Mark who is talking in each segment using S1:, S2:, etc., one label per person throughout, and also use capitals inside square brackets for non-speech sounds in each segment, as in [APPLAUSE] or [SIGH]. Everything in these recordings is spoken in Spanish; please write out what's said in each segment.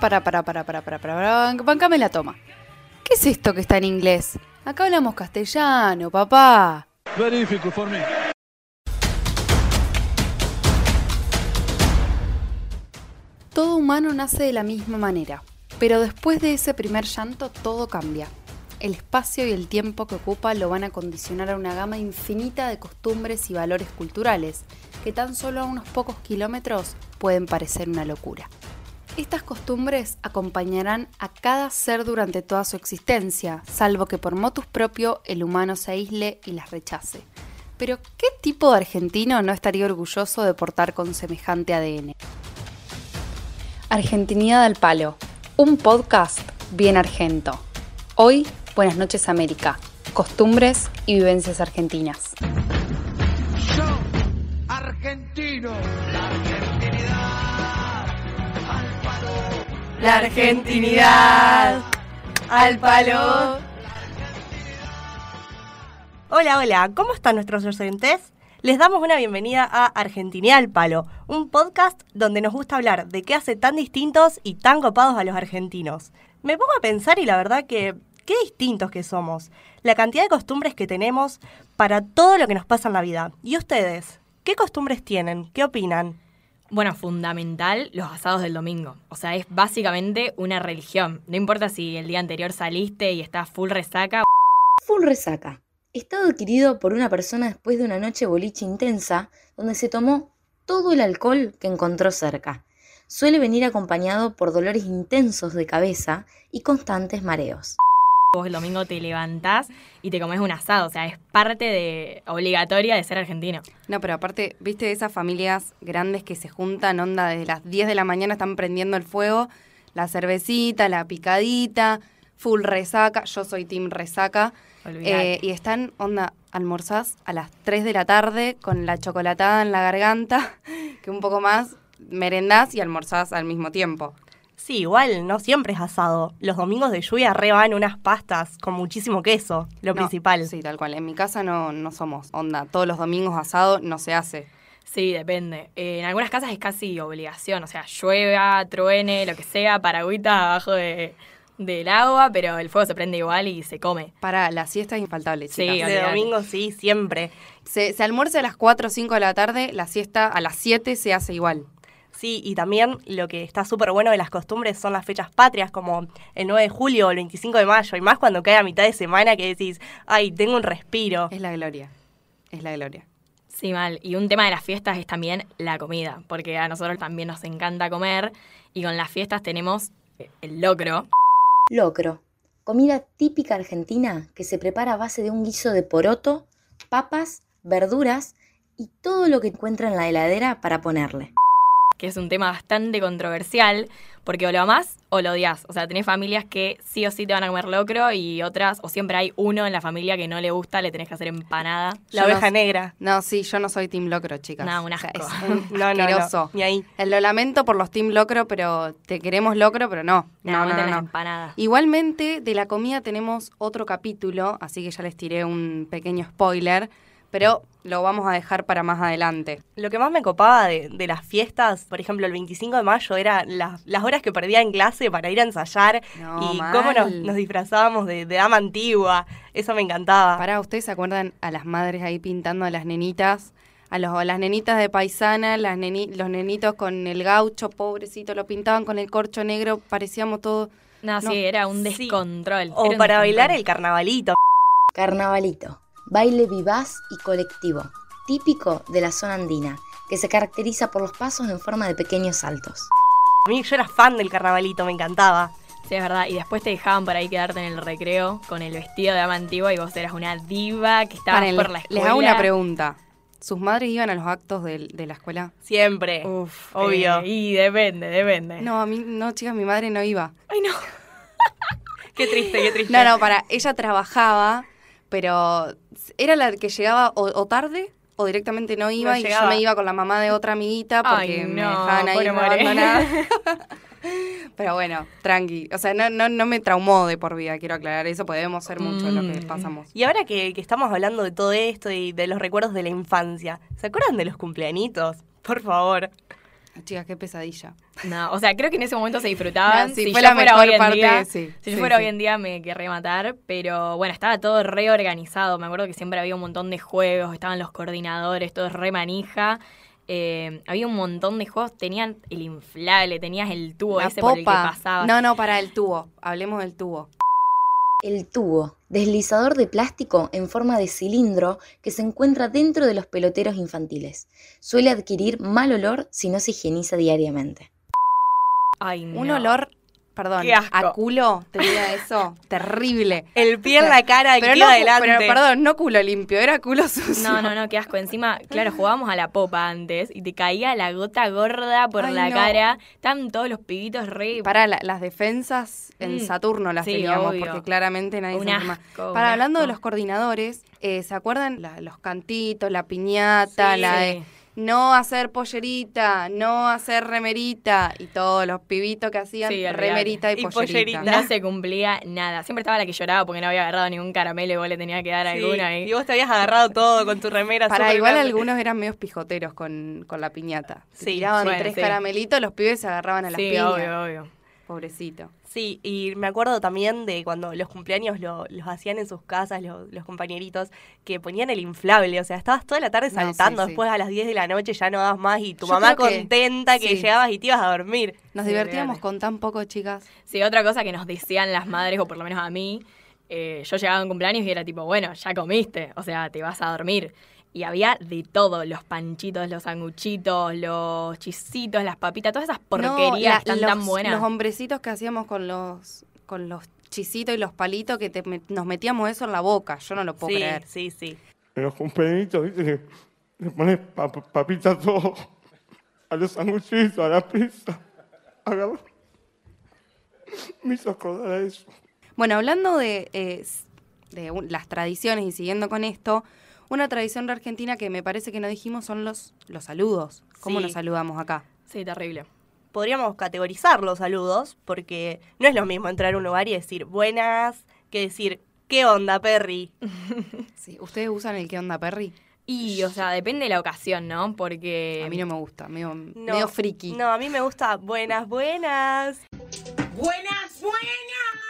S1: Para, para, para, para, para, para, para, bancame la toma. ¿Qué es esto que está en inglés? Acá hablamos castellano, papá.
S2: Very difficult for me.
S1: Todo humano nace de la misma manera, pero después de ese primer llanto todo cambia. El espacio y el tiempo que ocupa lo van a condicionar a una gama infinita de costumbres y valores culturales, que tan solo a unos pocos kilómetros pueden parecer una locura. Estas costumbres acompañarán a cada ser durante toda su existencia, salvo que por motus propio el humano se aísle y las rechace. Pero, ¿qué tipo de argentino no estaría orgulloso de portar con semejante ADN? Argentinidad al Palo, un podcast bien argento. Hoy, Buenas noches América, costumbres y vivencias argentinas.
S2: Yo, argentino. La
S1: La argentinidad al palo.
S3: Hola, hola, ¿cómo están nuestros oyentes? Les damos una bienvenida a Argentinidad al Palo, un podcast donde nos gusta hablar de qué hace tan distintos y tan copados a los argentinos. Me pongo a pensar y la verdad que qué distintos que somos, la cantidad de costumbres que tenemos para todo lo que nos pasa en la vida. ¿Y ustedes? ¿Qué costumbres tienen? ¿Qué opinan?
S4: Bueno, fundamental los asados del domingo. O sea, es básicamente una religión. No importa si el día anterior saliste y estás full resaca.
S5: Full resaca. Estado adquirido por una persona después de una noche boliche intensa donde se tomó todo el alcohol que encontró cerca. Suele venir acompañado por dolores intensos de cabeza y constantes mareos.
S4: Vos el domingo te levantás y te comes un asado. O sea, es parte de obligatoria de ser argentino.
S1: No, pero aparte, viste esas familias grandes que se juntan, onda, desde las 10 de la mañana están prendiendo el fuego, la cervecita, la picadita, full resaca, yo soy team resaca, eh, y están, onda, almorzás a las 3 de la tarde con la chocolatada en la garganta, [LAUGHS] que un poco más merendás y almorzás al mismo tiempo.
S3: Sí, igual no siempre es asado. Los domingos de lluvia re van unas pastas con muchísimo queso, lo
S1: No,
S3: principal.
S1: Sí, tal cual. En mi casa no, no somos, onda, todos los domingos asado no se hace.
S4: Sí, depende. Eh, en algunas casas es casi obligación. O sea, llueva, truene, lo que sea, paragüita abajo de, del agua, pero el fuego se prende igual y se come.
S1: Para la siesta es infaltable,
S4: Sí,
S1: chicas.
S3: de
S4: olvidate.
S3: domingo sí, siempre.
S1: Se, se almuerza a las 4 o 5 de la tarde, la siesta a las 7 se hace igual.
S3: Sí, y también lo que está súper bueno de las costumbres son las fechas patrias, como el 9 de julio o el 25 de mayo, y más cuando cae a mitad de semana que decís, ay, tengo un respiro.
S1: Es la gloria. Es la gloria.
S4: Sí, mal. Y un tema de las fiestas es también la comida, porque a nosotros también nos encanta comer y con las fiestas tenemos eh, el locro.
S5: Locro. Comida típica argentina que se prepara a base de un guiso de poroto, papas, verduras y todo lo que encuentra en la heladera para ponerle.
S4: Que es un tema bastante controversial, porque o lo amás o lo odias. O sea, tenés familias que sí o sí te van a comer locro y otras, o siempre hay uno en la familia que no le gusta, le tenés que hacer empanada.
S3: La
S1: Yo
S3: oveja
S1: no-
S3: negra.
S1: No, sí, yo no soy team locro, chicas.
S4: No, un
S1: O sea,
S4: asco.
S1: es [LAUGHS] un
S3: No, no, no, ni ahí.
S1: Eh, Lo lamento por los team locro, pero te queremos locro, pero no.
S4: No,
S1: No, no,
S4: empanadas.
S1: Igualmente, de la comida tenemos otro capítulo, así que ya les tiré un pequeño spoiler, pero lo vamos a dejar para más adelante.
S3: Lo que más me copaba de, de las fiestas, por ejemplo, el 25 de mayo, era las, las horas que perdía en clase para ir a ensayar
S1: No,
S3: y
S1: mal.
S3: cómo nos, nos disfrazábamos de, de dama antigua. Eso me encantaba.
S1: Para ¿ustedes se acuerdan a las madres ahí pintando a las nenitas? A, los, a las nenitas de paisana, las neni- los nenitos con el gaucho, pobrecito, lo pintaban con el corcho negro, parecíamos todos...
S4: No,
S1: No.
S4: sí, era un
S3: Sí.
S4: descontrol.
S3: O
S4: Era
S3: para bailar el carnavalito.
S5: Carnavalito. Baile vivaz y colectivo, típico de la zona andina, que se caracteriza por los pasos en forma de pequeños saltos.
S3: A mí yo era fan del carnavalito, me encantaba.
S4: Sí, es verdad. Y después te dejaban por ahí quedarte en el recreo con el vestido de dama antigua y vos eras una diva que estabas
S1: Paren,
S4: por la escuela.
S1: les hago una pregunta. ¿Sus madres iban a los actos de, la escuela?
S3: Siempre.
S4: Uf,
S3: Obvio.
S4: eh, y depende, depende.
S1: No, a mí, no, chicas, mi madre no iba.
S4: Ay, no. [LAUGHS]
S3: Qué triste, qué triste.
S1: No, no, para, ella trabajaba, pero era la que llegaba o, o tarde o directamente no iba
S3: No
S1: y
S3: llegaba.
S1: yo me iba con la mamá de otra amiguita porque
S4: Ay,
S1: me
S4: no,
S1: dejaban ahí abandonada. [LAUGHS] Pero bueno, tranqui. O sea, no, no, no me traumó de por vida, quiero aclarar eso, porque debemos ser mucho lo que
S4: Mm.
S1: pasamos.
S3: Y ahora que, que estamos hablando de todo esto y de los recuerdos de la infancia, ¿se acuerdan de los cumpleañitos? Por favor.
S1: Chicas, qué pesadilla.
S4: No, o sea, creo que en ese momento se disfrutaban.
S1: No, sí,
S4: si
S1: fue
S4: yo
S1: la
S4: fuera
S1: mejor
S4: hoy en
S1: parte,
S4: día,
S1: sí,
S4: si yo
S1: sí,
S4: fuera hoy en día me querría matar, pero bueno, estaba todo reorganizado. Me acuerdo que siempre había un montón de juegos, estaban los coordinadores, todo re manija. Eh, había un montón de juegos, tenían el inflable, tenías el tubo
S1: La
S4: ese por el que
S1: popa.
S4: pasaba.
S1: No, no, para el tubo. Hablemos del tubo.
S5: El tubo, deslizador de plástico en forma de cilindro que se encuentra dentro de los peloteros infantiles. Suele adquirir mal olor si no se higieniza diariamente.
S4: Ay,
S1: Un olor, perdón,
S4: Qué asco.
S1: a culo tenía eso. [LAUGHS] Terrible.
S3: El pie en la cara que
S1: Pero
S3: iba
S1: no,
S3: adelante.
S1: pero perdón, no culo limpio, era culo sucio.
S4: No, no, no, qué asco. Encima, claro, jugábamos a la popa antes y te caía la gota gorda por
S1: Ay,
S4: la
S1: no.
S4: cara. Estaban todos los pibitos re.
S1: Para la- las defensas en
S4: Mm.
S1: Saturno las
S4: Sí,
S1: teníamos,
S4: obvio.
S1: porque claramente nadie
S4: Un
S1: se
S4: asco, un
S1: Para hablando de los coordinadores, eh, ¿se acuerdan La- los cantitos, la piñata,
S3: Sí.
S1: la de. No hacer pollerita, no hacer remerita y todos los pibitos que hacían
S4: Sí,
S1: remerita y,
S3: Y
S1: pollerita.
S3: pollerita.
S4: No se cumplía nada. Siempre estaba la que lloraba porque no había agarrado ningún caramelo y vos le tenías que dar
S3: Sí,
S4: alguna. Y...
S3: Y vos te habías agarrado todo con tu remera.
S1: Para igual
S3: grande.
S1: algunos eran medios pijoteros con, con la piñata. Se
S3: Sí,
S1: tiraban
S4: bueno,
S1: tres
S4: sí.
S1: caramelitos, los pibes se agarraban a las
S4: Sí,
S1: piñas.
S4: obvio, obvio.
S1: Pobrecito.
S3: Sí, y me acuerdo también de cuando los cumpleaños lo- los hacían en sus casas, lo- los compañeritos, que ponían el inflable. O sea, estabas toda la tarde saltando,
S1: sí.
S3: después a las 10 de la noche ya no dabas más y tu
S1: Yo
S3: mamá
S1: que-
S3: contenta que,
S1: sí.
S3: llegabas y te ibas a dormir.
S1: Nos
S4: Sí,
S1: divertíamos con tan poco, chicas.
S4: Sí, otra cosa que nos decían las madres, o por lo menos a mí, eh, yo llegaba a un cumpleaños y era tipo, bueno, ya comiste, o sea, te vas a dormir. Y había de todo, los panchitos, los sanguchitos, los chisitos, las papitas, todas esas porquerías
S1: No, la-
S4: están
S1: los,
S4: tan buenas.
S1: Los hombrecitos que hacíamos con los con los chisitos y los palitos que te nos metíamos eso en la boca. Yo no lo puedo
S3: Sí,
S1: creer.
S3: sí, sí.
S6: En los cumpleaños, viste, le pones pap- papitas todo. A los sanguchitos, a la pizza. Agarra- Me hizo acordar a eso.
S1: Bueno, hablando de, eh, de un- las tradiciones y siguiendo con esto, una tradición de Argentina que me parece que no dijimos son los, los saludos. ¿Cómo
S3: Sí.
S1: nos saludamos acá?
S4: Sí, terrible.
S3: Podríamos categorizar los saludos, porque no es lo mismo entrar a un lugar y decir buenas que decir ¿qué onda, Perry? [LAUGHS]
S1: Sí. ¿Ustedes usan el qué onda, Perry?
S4: Y, o sea, depende de la ocasión, ¿no? Porque...
S1: A mí no me gusta, medio,
S3: No,
S1: medio friki.
S3: No, a mí me gusta buenas, buenas.
S2: Buenas, buenas.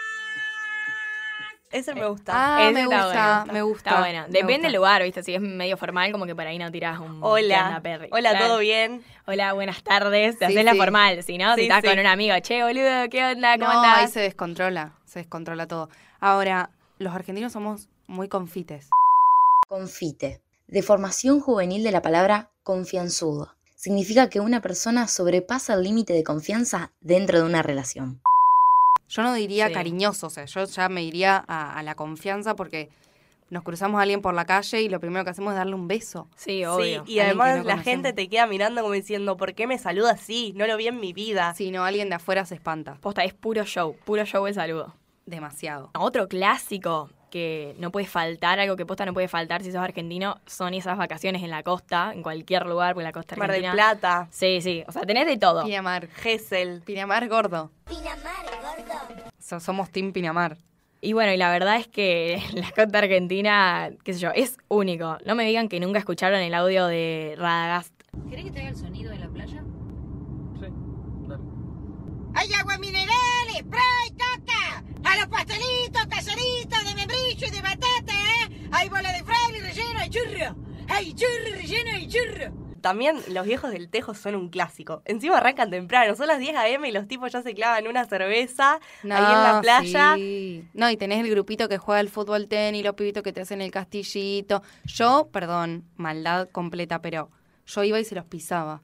S3: Ese me gusta.
S1: Ah,
S4: Ese
S1: me
S4: está
S1: gusta,
S4: bueno.
S1: me gusta.
S4: Está bueno. Depende
S1: gusta.
S4: del lugar, ¿viste? Si es medio formal, como que por ahí no tirás un... ¿qué
S3: Hola.
S4: Perry?
S3: Hola,
S4: Claro.
S3: ¿todo bien?
S4: Hola, buenas tardes. Te
S1: Sí,
S4: haces la
S1: sí.
S4: formal. Si no,
S3: Sí,
S4: si estás
S3: sí.
S4: con un amigo, che, boludo, ¿qué onda? ¿Cómo
S1: No,
S4: andás?
S1: ahí se descontrola, se descontrola todo. Ahora, los argentinos somos muy confites.
S5: Confite. Deformación juvenil de la palabra confianzudo. Significa que una persona sobrepasa el límite de confianza dentro de una relación.
S1: Yo no diría
S4: Sí.
S1: cariñoso, o sea, yo ya me iría a, a la confianza porque nos cruzamos a alguien por la calle y lo primero que hacemos es darle un beso.
S4: Sí, obvio.
S3: Sí, y además
S1: no
S3: la
S1: conocemos.
S3: gente te queda mirando como diciendo, ¿por qué me saluda así? No lo vi en mi vida.
S1: Si no, alguien de afuera se espanta.
S4: Posta, es puro show. Puro show el saludo.
S1: Demasiado.
S4: Otro clásico que no puede faltar, algo que posta no puede faltar si sos argentino, son esas vacaciones en la costa, en cualquier lugar, porque la costa
S3: Mar del
S4: argentina...
S3: Plata,
S4: Sí, sí. O sea, tenés de todo.
S1: Pinamar.
S3: Gesell.
S1: Pinamar gordo. So- somos Team Pinamar.
S4: Y bueno, y la verdad es que [LAUGHS] la costa argentina, qué sé yo, es único. No me digan que nunca escucharon el audio de Radagast.
S7: ¿Querés que te haga el sonido de la playa?
S2: Hay agua mineral, spray, coca. A los pastelitos, caseritos de membrillo y de batata, ¿eh? Hay bola de fraile relleno, hay churro. Hay churro relleno, hay churro.
S3: También los viejos del Tejo son un clásico. Encima arrancan temprano, son las 10 a.m. y los tipos ya se clavan una cerveza ahí en la playa.
S1: sí. No, y tenés el grupito que juega el fútbol tenis, los pibitos que te hacen el castillito. Yo, perdón, maldad completa, pero yo iba y se los pisaba.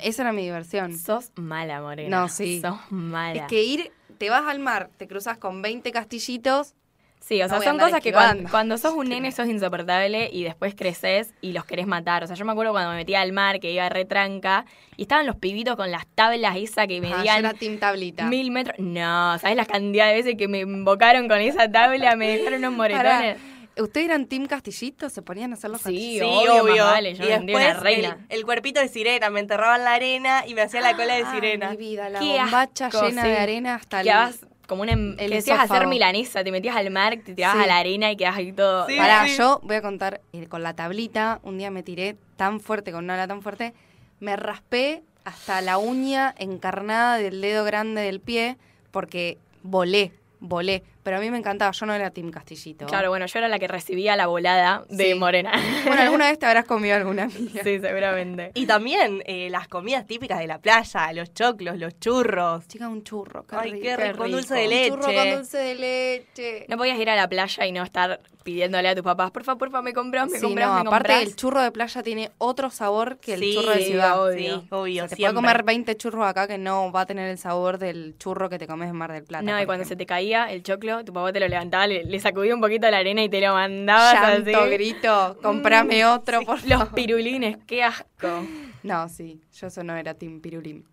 S1: Esa era mi diversión.
S4: Sos mala, Morena.
S1: No, sí.
S4: Sos mala.
S1: Es que ir, te vas al mar, te cruzas con 20 castillitos.
S4: Sí, o
S1: No
S4: sea, son cosas que cuando, cuando sos un [LAUGHS] nene sos insoportable y después creces y los querés matar. O sea, yo me acuerdo cuando me metía al mar, que iba retranca, y estaban los pibitos con las tablas esas que
S1: Ah, yo
S4: medían
S1: era team tablita.
S4: mil metros. No, ¿sabes la cantidad de veces que me invocaron con esa tabla? Me dejaron unos moretones.
S1: ¿Ustedes eran team castillito? ¿Se ponían a hacer los
S4: Sí,
S1: castillitos?
S4: obvio, más vale, yo
S3: y después
S4: una reina.
S3: El, el cuerpito de sirena, me enterraba en la arena y me hacía la cola de
S1: Ah,
S3: sirena.
S1: mi vida, la
S4: Qué
S1: bombacha
S4: asco,
S1: llena
S4: sí.
S1: de arena hasta el...
S4: Como una... em-
S1: el
S4: que decías hacer milanesa, te metías al mar, te tirabas
S1: Sí.
S4: a la arena y quedabas ahí todo...
S3: Sí.
S1: Pará, yo voy a contar, eh, con la tablita, un día me tiré tan fuerte, con una ala tan fuerte, me raspé hasta la uña encarnada del dedo grande del pie porque volé, volé. Pero a mí me encantaba, yo no era Team Castillito.
S4: Claro, bueno, yo era la que recibía la volada de
S1: Sí.
S4: Morena.
S1: Bueno, alguna vez [LAUGHS] te habrás comido alguna amiga.
S4: sí, seguramente.
S3: Y también eh, las comidas típicas de la playa, los choclos, los churros.
S1: Chica, un churro, qué
S3: Ay,
S1: rico.
S3: qué rico, con dulce de
S1: Un
S3: leche.
S1: churro con dulce de leche.
S4: No podías ir a la playa y no estar pidiéndole a tus papás, porfa, porfa, me compras, me
S1: Sí,
S4: compras,
S1: no,
S4: me
S1: aparte
S4: compras.
S1: el churro de playa tiene otro sabor que el
S3: Sí,
S1: churro de ciudad.
S4: obvio.
S3: Sí, obvio,
S1: Se te puede
S3: siempre.
S1: comer 20 churros acá que no va a tener el sabor del churro que te comes en Mar del Plata.
S4: No, y cuando se te caía el choclo, tu papá te lo levantaba, le, le sacudía un poquito la arena y te lo mandabas
S1: Llanto,
S4: así.
S1: grito, comprame otro, por
S4: Los
S1: favor.
S4: pirulines, qué asco.
S1: No, sí, yo eso no era Team Pirulín.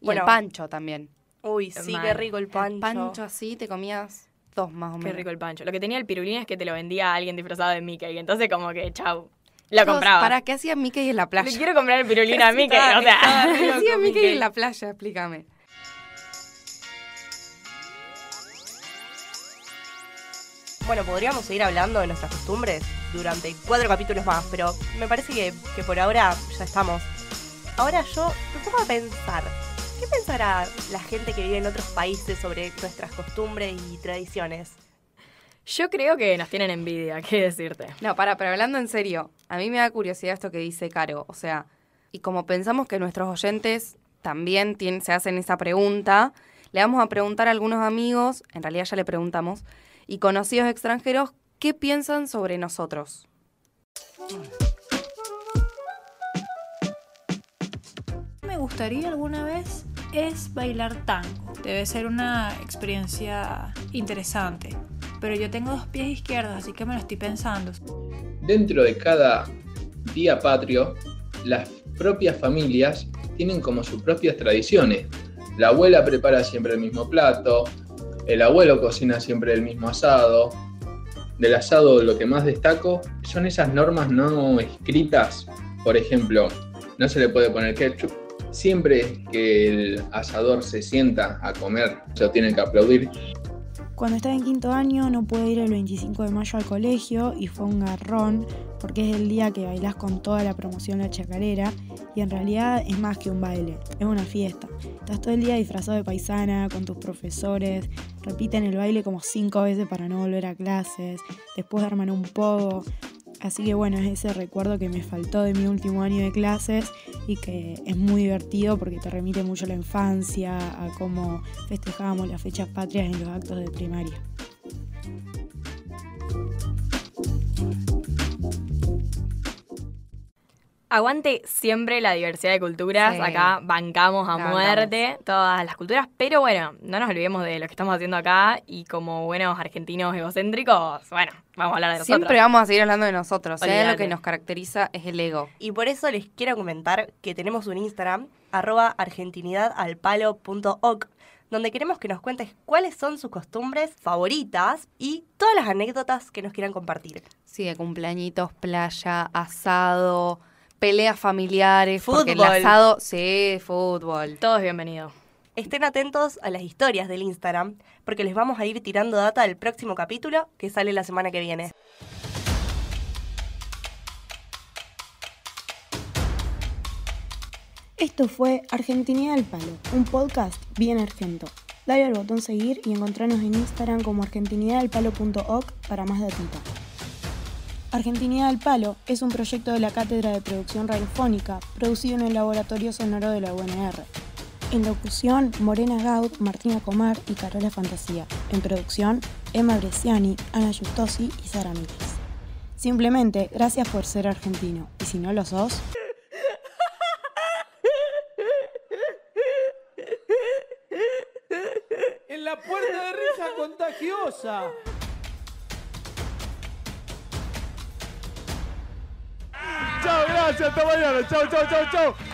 S1: Y
S3: Bueno.
S1: el pancho también.
S3: Uy, sí, qué rico el pancho.
S1: El pancho así te comías dos más o menos.
S4: Qué rico el pancho. Lo que tenía el pirulín es que te lo vendía a alguien disfrazado de Mickey. y Entonces, como que, chau, lo
S1: Todos,
S4: compraba.
S1: ¿Para qué hacía Mickey en la playa?
S4: Le quiero comprar el pirulín a [LAUGHS] Mickey. o sea, [LAUGHS]
S1: ¿Qué hacía Mickey. en la playa? Explícame.
S3: Bueno, podríamos seguir hablando de nuestras costumbres durante cuatro capítulos más, pero me parece que, que por ahora ya estamos. Ahora yo me pongo a pensar, ¿qué pensará la gente que vive en otros países sobre nuestras costumbres y tradiciones?
S4: yo creo que nos tienen envidia, [LAUGHS] qué decirte.
S1: No, para, pero hablando en serio, a mí me da curiosidad esto que dice Caro. O sea, y como pensamos que nuestros oyentes también tienen- se hacen esa pregunta, le vamos a preguntar a algunos amigos, en realidad ya le preguntamos, y conocidos extranjeros, ¿qué piensan sobre nosotros?
S8: me gustaría alguna vez es bailar tango. Debe ser una experiencia interesante. Pero yo tengo dos pies izquierdos, así que me lo estoy pensando.
S9: Dentro de cada día patrio, las propias familias tienen como sus propias tradiciones. La abuela prepara siempre el mismo plato, el abuelo cocina siempre el mismo asado. Del asado lo que más destaco son esas normas no escritas. Por ejemplo, no se le puede poner ketchup. Siempre que el asador se sienta a comer, se lo tienen que aplaudir.
S10: Cuando estaba en quinto año no pude ir el 25 de mayo al colegio y fue un garrón porque es el día que bailás con toda la promoción La Chacarera y en realidad es más que un baile, es una fiesta. Estás todo el día disfrazado de paisana con tus profesores, repiten el baile como cinco veces para no volver a clases, después arman un pogo. Así que bueno, es ese recuerdo que me faltó de mi último año de clases y que es muy divertido porque te remite mucho a la infancia, a cómo festejábamos las fechas patrias en los actos de primaria.
S4: Aguante siempre la diversidad de culturas.
S1: Sí.
S4: Acá bancamos a
S1: bancamos.
S4: muerte todas las culturas. Pero bueno, no nos olvidemos de lo que estamos haciendo acá. Y como buenos argentinos egocéntricos, bueno, vamos a hablar de nosotros.
S1: Siempre vamos a seguir hablando de nosotros. ¿eh? Lo que nos caracteriza es el ego.
S3: Y por eso les quiero comentar que tenemos un Instagram, arroba argentinidadalpalo.oc, donde queremos que nos cuentes cuáles son sus costumbres favoritas y todas las anécdotas que nos quieran compartir.
S1: Sí, de cumpleañitos, playa, asado, peleas familiares. Porque el
S3: Fútbol.
S1: asado, sí, fútbol.
S4: Todos bienvenidos.
S3: Estén atentos a las historias del Instagram, porque les vamos a ir tirando data del próximo capítulo que sale la semana que viene.
S10: Esto fue Argentinidad al Palo, un podcast bien argento. Dale al botón seguir y encontrarnos en Instagram como argentinidadalpalo.oc para más datita. Argentinidad al Palo es un proyecto de la Cátedra de Producción Radiofónica, producido en el Laboratorio Sonoro de la UNR. En locución, Morena Gaud, Martina Comar y Carola Fantasía. En producción, Emma Bresciani, Ana Justosi y Sara Miles. Simplemente, gracias por ser argentino. Y si no lo sos...
S11: En la puerta de risa contagiosa.
S6: Chao, gracias, hasta mañana. Chao, chao, chao, chao.